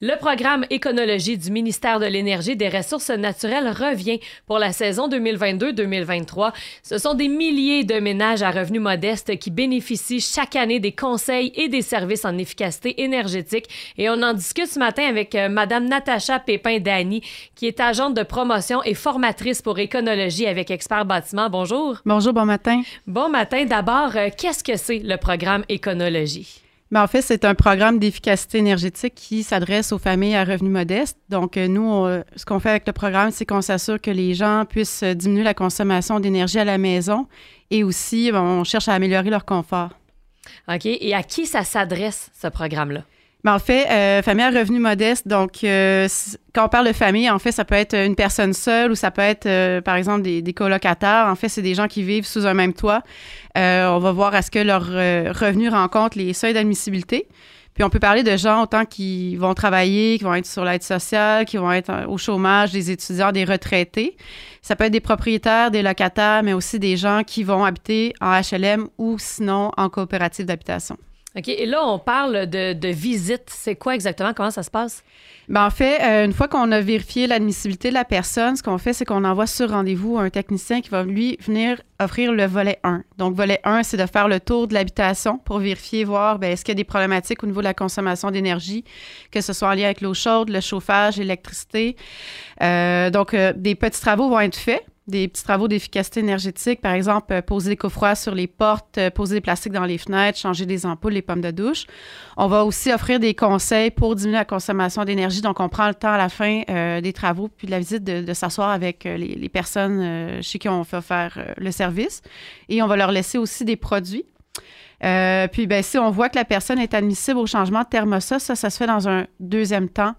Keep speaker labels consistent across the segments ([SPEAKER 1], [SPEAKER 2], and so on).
[SPEAKER 1] Le programme Éconologie du ministère de l'Énergie et des Ressources naturelles revient pour la saison 2022-2023. Ce sont des milliers de ménages à revenus modestes qui bénéficient chaque année des conseils et des services en efficacité énergétique. Et on en discute ce matin avec euh, Madame Natacha Pépin-Dany, qui est agente de promotion et formatrice pour Éconologie avec Expert Bâtiment. Bonjour.
[SPEAKER 2] Bonjour, bon matin.
[SPEAKER 1] Bon matin. D'abord, euh, qu'est-ce que c'est le programme Éconologie?
[SPEAKER 2] Ben, en fait, c'est un programme d'efficacité énergétique qui s'adresse aux familles à revenus modestes. Donc, euh, nous, ce qu'on fait avec le programme, c'est qu'on s'assure que les gens puissent euh, diminuer la consommation d'énergie à la maison et aussi, ben, on cherche à améliorer leur confort.
[SPEAKER 1] OK. Et à qui ça s'adresse, ce programme-là?
[SPEAKER 2] Ben, en fait, euh, famille à revenus modestes, donc euh, quand on parle de famille, en fait, ça peut être une personne seule ou ça peut être, euh, par exemple, des, des, colocataires. En fait, c'est des gens qui vivent sous un même toit. on va voir à ce que leurs revenus rencontrent les seuils d'admissibilité. Puis on peut parler de gens autant qui vont travailler, qui vont être sur l'aide sociale, qui vont être au chômage, des étudiants, des retraités. Ça peut être des propriétaires, des locataires, mais aussi des gens qui vont habiter en HLM ou sinon en coopérative d'habitation.
[SPEAKER 1] OK. Et là, on parle de, de visite. C'est quoi exactement? Comment ça se passe?
[SPEAKER 2] Bien, en fait, euh, une fois qu'on a vérifié l'admissibilité de la personne, ce qu'on fait, c'est qu'on envoie sur rendez-vous un technicien qui va lui venir offrir le volet 1. Donc, volet 1, c'est de faire le tour de l'habitation pour vérifier, voir ben, est-ce qu'il y a des problématiques au niveau de la consommation d'énergie, que ce soit en lien avec l'eau chaude, le chauffage, l'électricité. Euh, donc, euh, des petits travaux vont être faits des petits travaux d'efficacité énergétique, par exemple, euh, poser des coffroirs sur les portes, euh, poser des plastiques dans les fenêtres, changer des ampoules, les pommes de douche. On va aussi offrir des conseils pour diminuer la consommation d'énergie. Donc, on prend le temps à la fin euh, des travaux puis de la visite de, s'asseoir avec les, personnes chez qui on fait faire le service. Et on va leur laisser aussi des produits. puis, ben, si on voit que la personne est admissible au changement de thermostat, ça, ça se fait dans un deuxième temps.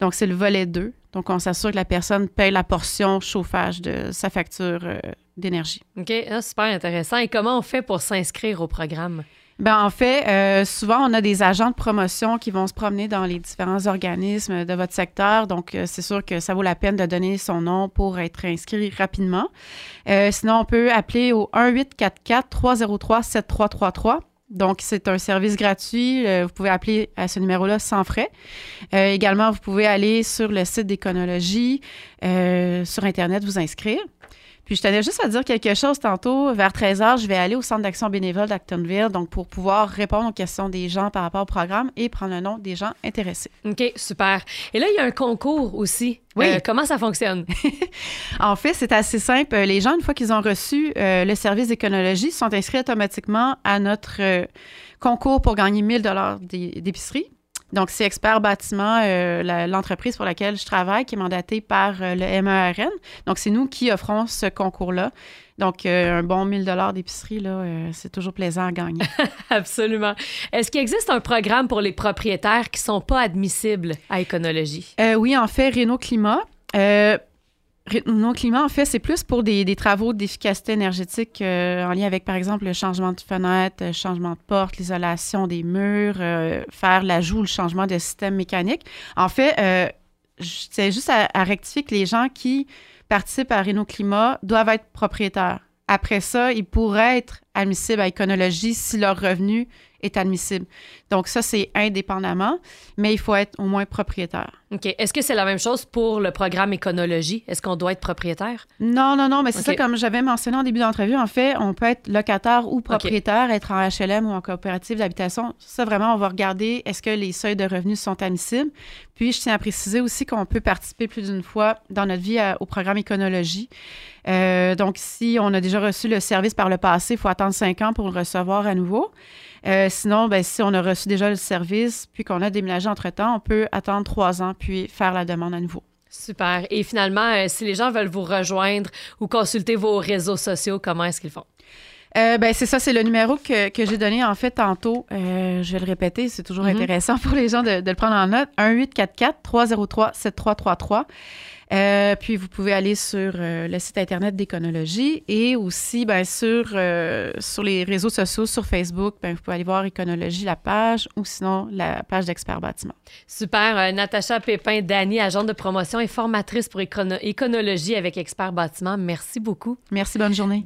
[SPEAKER 2] Donc, c'est le volet 2. Donc, on s'assure que la personne paye la portion chauffage de sa facture euh, d'énergie.
[SPEAKER 1] OK, ah, super intéressant. Et comment on fait pour s'inscrire au programme?
[SPEAKER 2] Bien, en fait, euh, souvent, on a des agents de promotion qui vont se promener dans les différents organismes de votre secteur. Donc, euh, c'est sûr que ça vaut la peine de donner son nom pour être inscrit rapidement. sinon, on peut appeler au 1-844-303-7333 donc, c'est un service gratuit. Euh, vous pouvez appeler à ce numéro-là sans frais. Euh, également, vous pouvez aller sur le site d'Éconologie, euh, sur Internet, vous inscrire. Puis je tenais juste à dire quelque chose tantôt. Vers 13 h, je vais aller au Centre d'action bénévole d'Actonville, donc pour pouvoir répondre aux questions des gens par rapport au programme et prendre le nom des gens intéressés.
[SPEAKER 1] OK, super. Et là, il y a un concours aussi. Oui. Euh, comment ça fonctionne?
[SPEAKER 2] en fait, c'est assez simple. Les gens, une fois qu'ils ont reçu euh, le service d'éconologie, sont inscrits automatiquement à notre euh, concours pour gagner 1000 dollars d'épicerie. Donc, c'est Expert Bâtiment, euh, l'entreprise pour laquelle je travaille, qui est mandatée par euh, le MERN. Donc, c'est nous qui offrons ce concours-là. Donc, euh, un bon 1000 dollars d'épicerie, là, c'est toujours plaisant à gagner.
[SPEAKER 1] Absolument. Est-ce qu'il existe un programme pour les propriétaires qui ne sont pas admissibles à éconologie?
[SPEAKER 2] oui, en fait, Renault Climat. Non climat, en fait, c'est plus pour des, travaux d'efficacité énergétique euh, en lien avec, par exemple, le changement de fenêtre, le changement de porte, l'isolation des murs, euh, faire l'ajout, le changement de système mécanique. En fait, euh, c'est juste à, à, rectifier que les gens qui participent à Renault Climat doivent être propriétaires. Après ça, ils pourraient être admissibles à éconologie si leur revenu est admissible. Donc ça, c'est indépendamment, mais il faut être au moins propriétaire.
[SPEAKER 1] OK. Est-ce que c'est la même chose pour le programme éconologie? Est-ce qu'on doit être propriétaire?
[SPEAKER 2] Non, non, non, mais c'est ça, comme j'avais mentionné en début d'entrevue, en fait, on peut être locataire ou propriétaire, être en HLM ou en coopérative d'habitation. Ça, vraiment, on va regarder est-ce que les seuils de revenus sont admissibles? Puis, je tiens à préciser aussi qu'on peut participer plus d'une fois dans notre vie au programme éconologie. Euh, donc, si on a déjà reçu le service par le passé, il faut attendre cinq ans pour le recevoir à nouveau. Euh, sinon, ben, si on a reçu déjà le service, puis qu'on a déménagé entre-temps, on peut attendre trois ans, puis faire la demande à nouveau.
[SPEAKER 1] Super. Et finalement, euh, si les gens veulent vous rejoindre ou consulter vos réseaux sociaux, comment est-ce qu'ils font?
[SPEAKER 2] Euh, ben, c'est ça, c'est le numéro que, que j'ai donné en fait tantôt. Euh, je vais le répéter, c'est toujours
[SPEAKER 1] Mhm.
[SPEAKER 2] intéressant pour les gens de, de le prendre en note. 1-844-303-7333. Euh, puis vous pouvez aller sur euh, le site internet d'Éconologie et aussi ben, sur, sur les réseaux sociaux, sur Facebook, ben, vous pouvez aller voir Éconologie, la page, ou sinon la page d'Expert Bâtiment.
[SPEAKER 1] Super. Natacha Pépin, Dany, agente de promotion et formatrice pour écono- éconologie avec Expert Bâtiment. Merci beaucoup.
[SPEAKER 2] Merci, bonne journée.